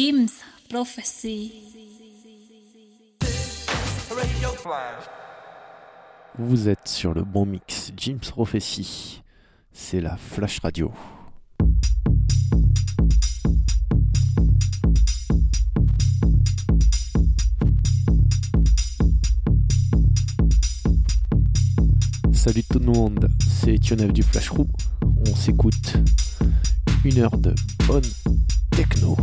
Jim's Prophecy. Vous êtes sur le bon mix Jim's Prophecy. C'est la Flash Radio. Salut tout le monde, c'est Tionev du Flash Room. On s'écoute une heure de bonne techno.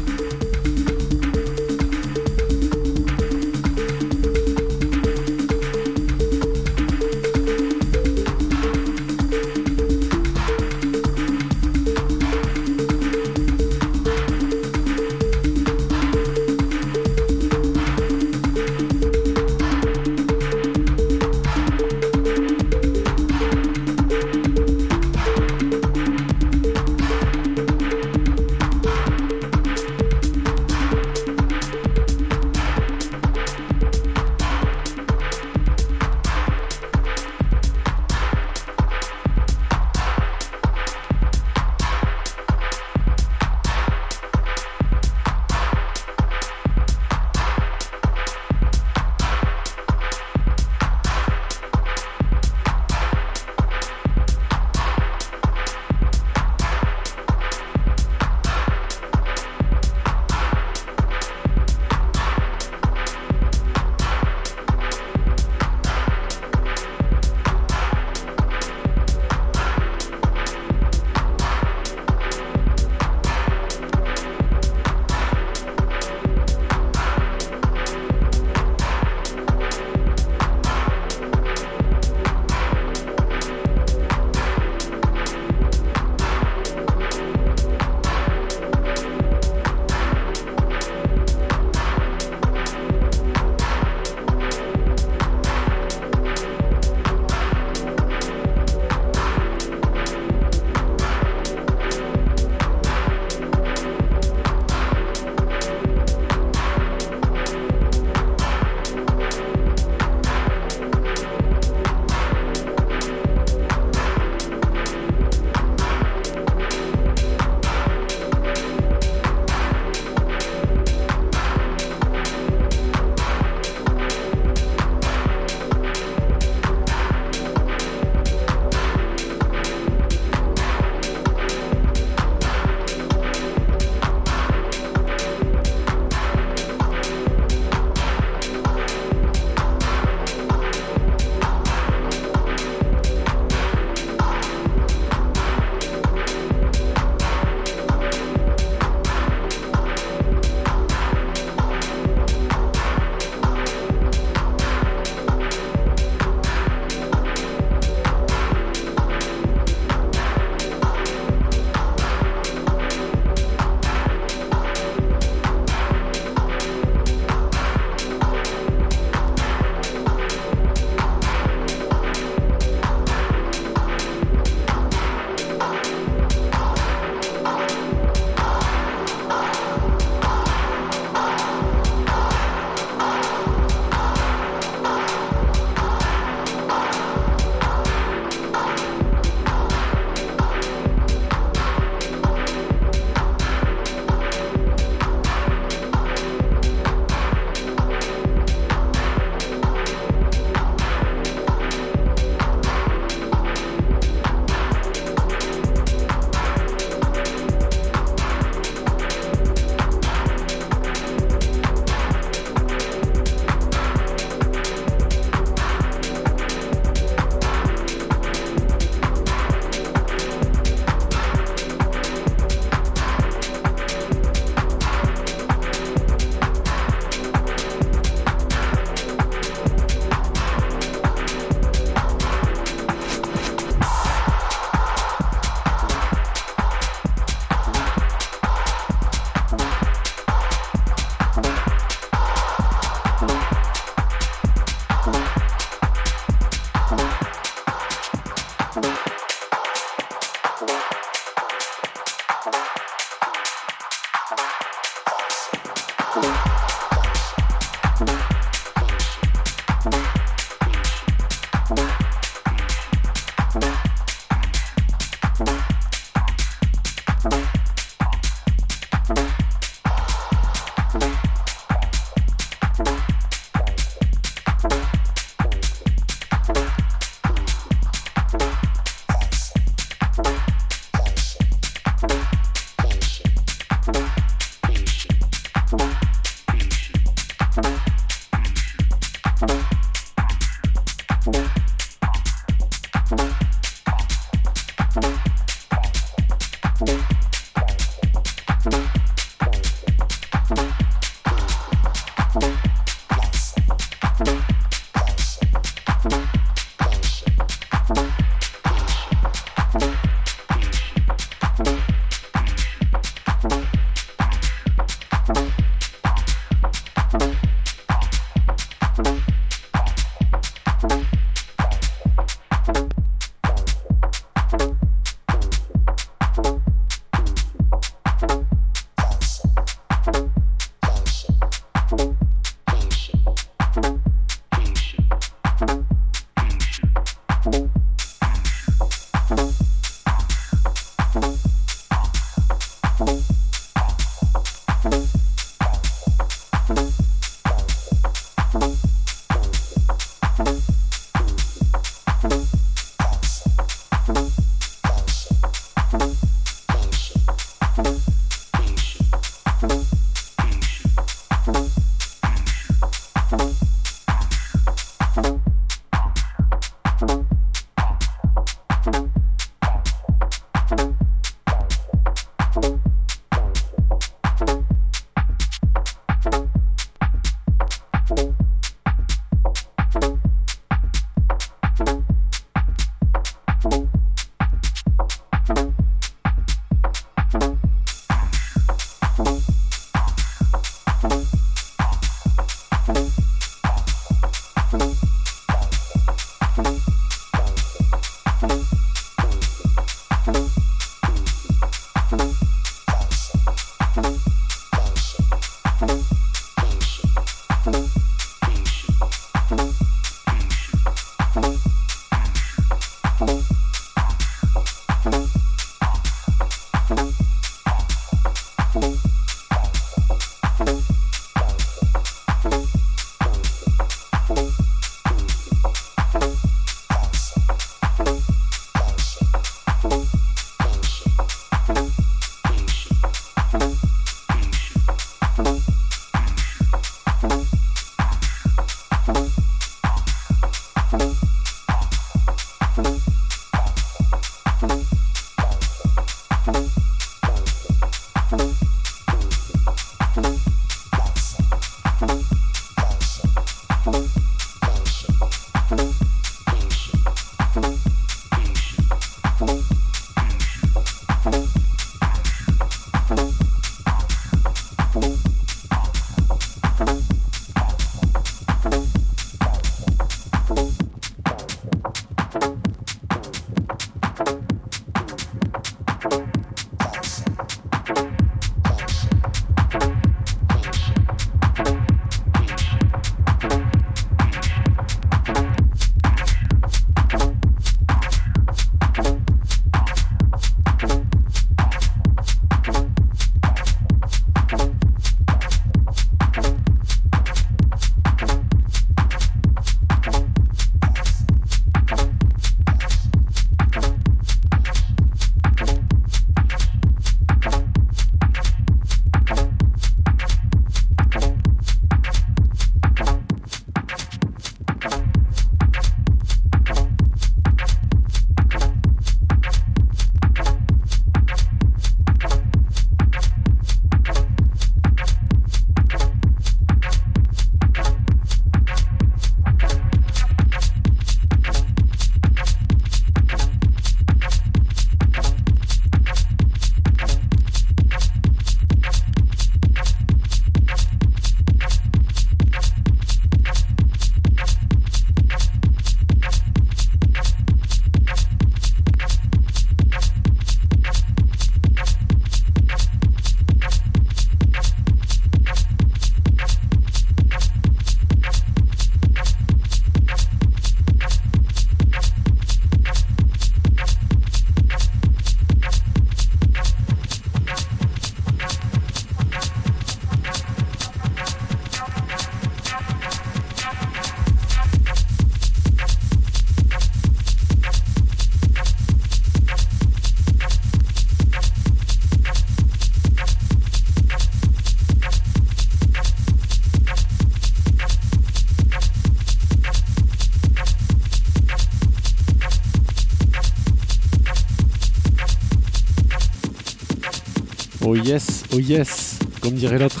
Yes, comme dirait l'autre.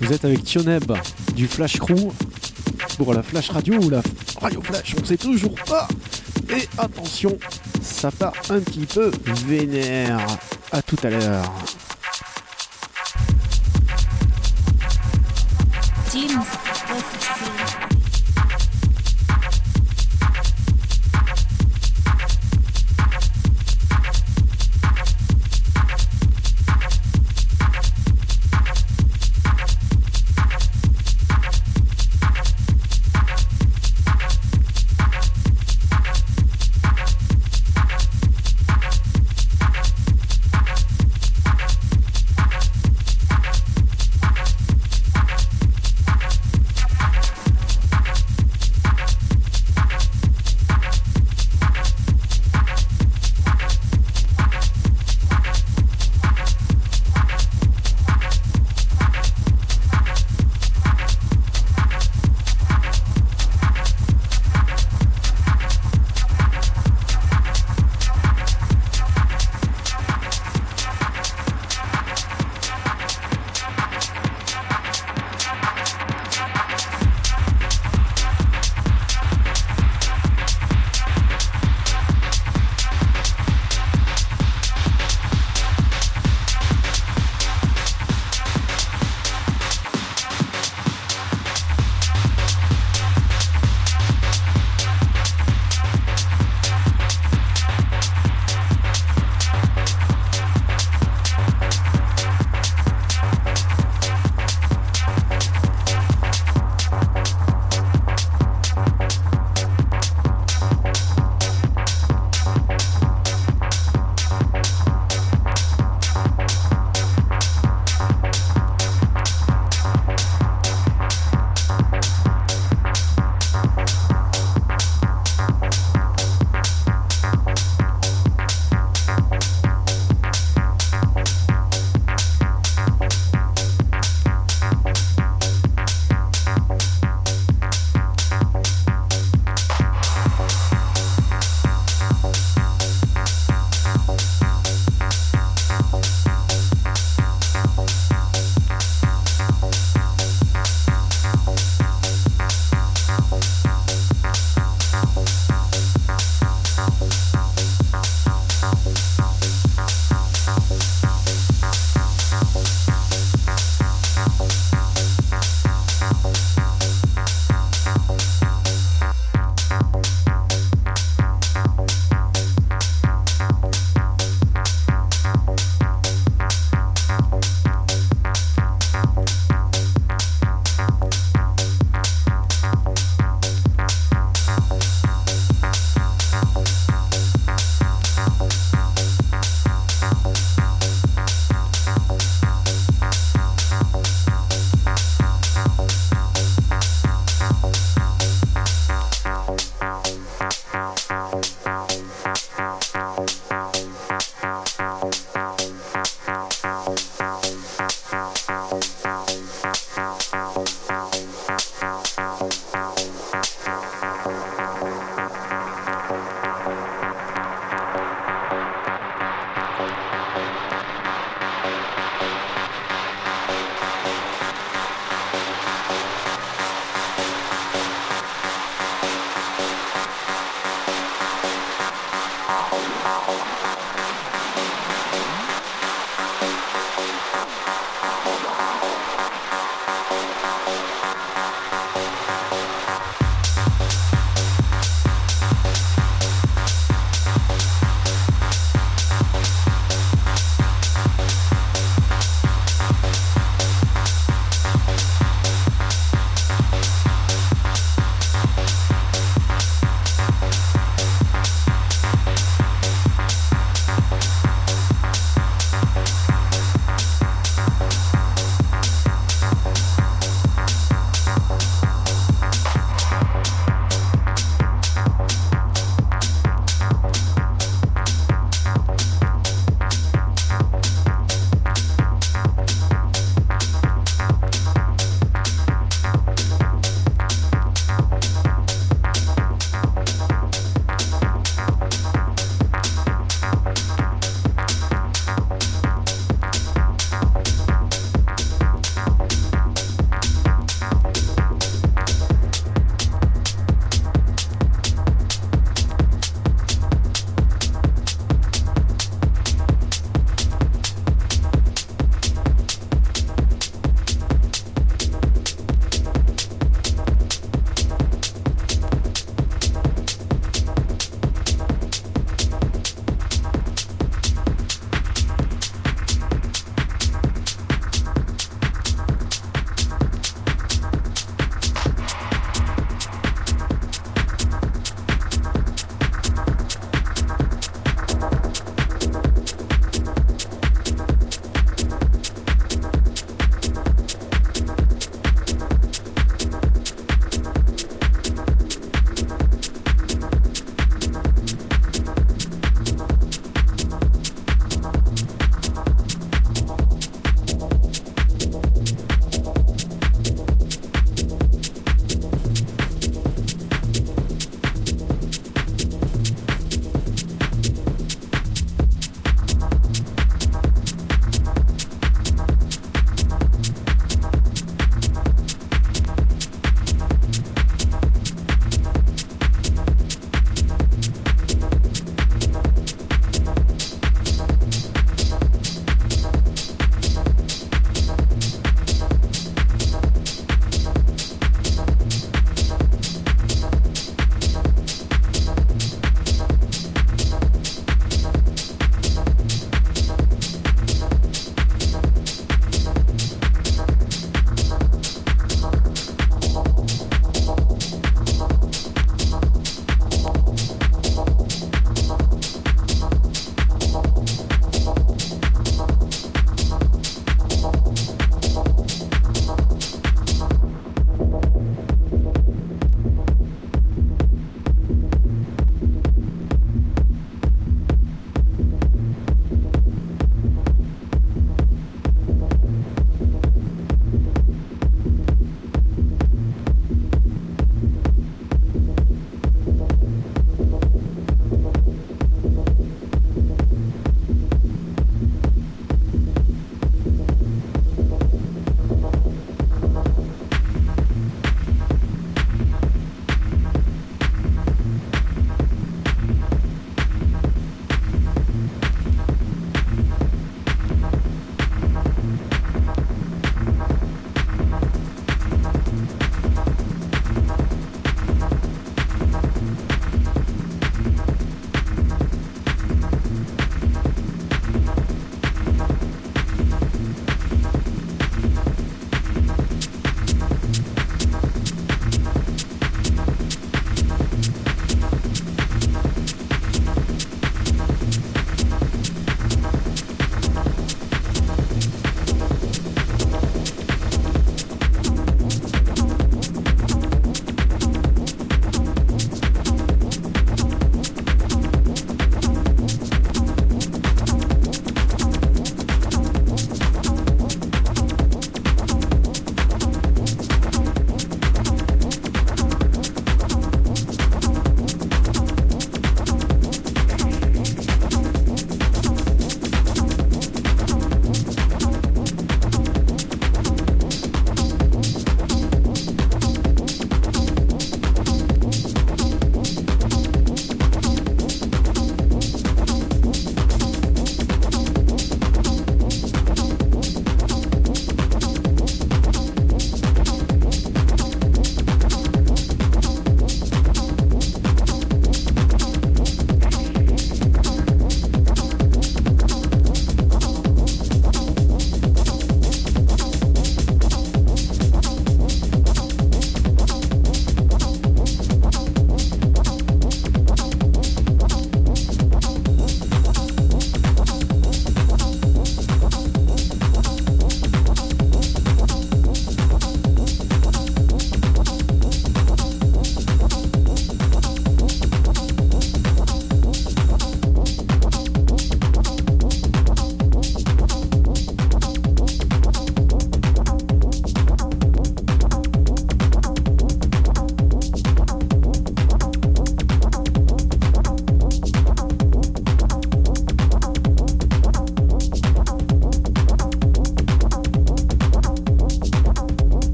Vous êtes avec Tioneb du Flash Crew pour la Flash Radio ou la Radio Flash, on sait toujours pas. Et attention, ça part un petit peu vénère. À tout à l'heure.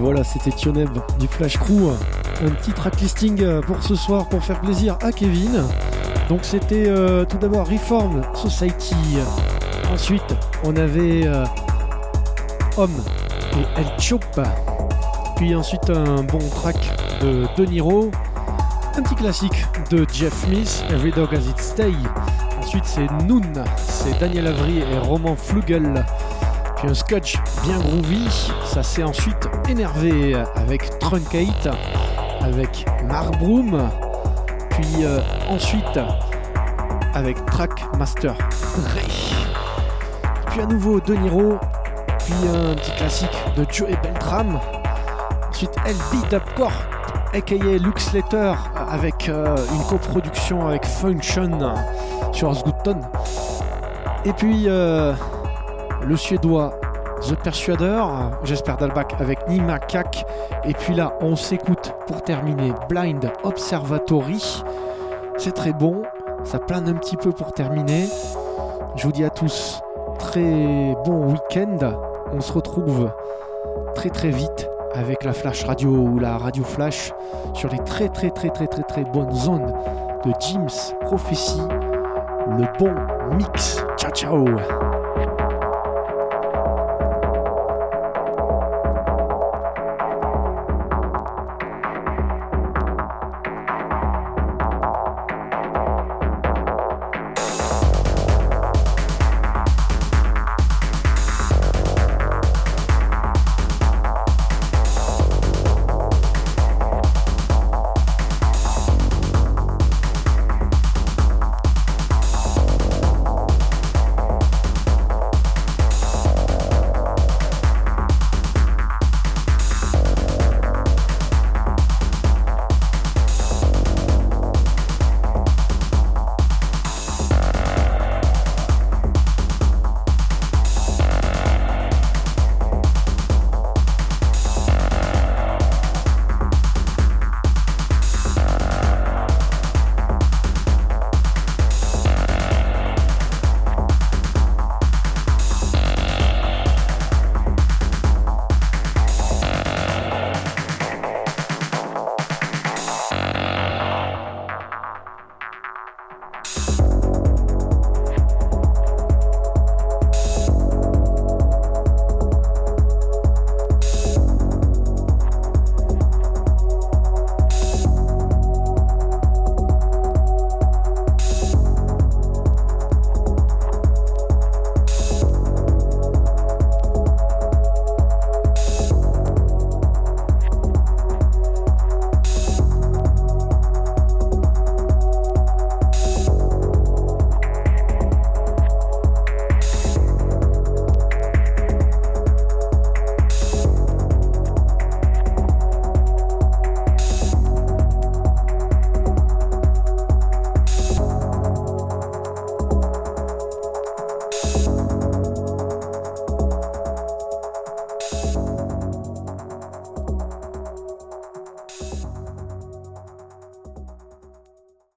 Voilà, c'était Tioneb du Flash Crew. Un petit track listing euh, pour ce soir pour faire plaisir à Kevin. Donc c'était euh, tout d'abord Reform Society. Ensuite, on avait euh, Homme et El Chop. Puis ensuite un bon track de De Niro. Un petit classique de Jeff Smith, Every Dog Has Its Stay. Ensuite c'est Noon, c'est Daniel Avry et Roman Flugel. Puis un scotch bien groovy, ça s'est ensuite énervé avec Truncate, avec Mark Broom, puis euh, ensuite avec Trackmaster Ray. Puis à nouveau De Niro, puis un petit classique de Joey Beltram. Ensuite LB Dubcore, aka Luke Slater, avec euh, une coproduction avec Function sur Osgoodton. Et puis euh, le suédois The Persuader, j'espère Dalbach avec Nima Kak. Et puis là, on s'écoute pour terminer Blind Observatory. C'est très bon, ça plane un petit peu pour terminer. Je vous dis à tous, très bon week-end. On se retrouve très très vite avec la Flash Radio ou la Radio Flash sur les très très très très très très bonnes zones de Jim's Prophecy. Le bon mix. Ciao ciao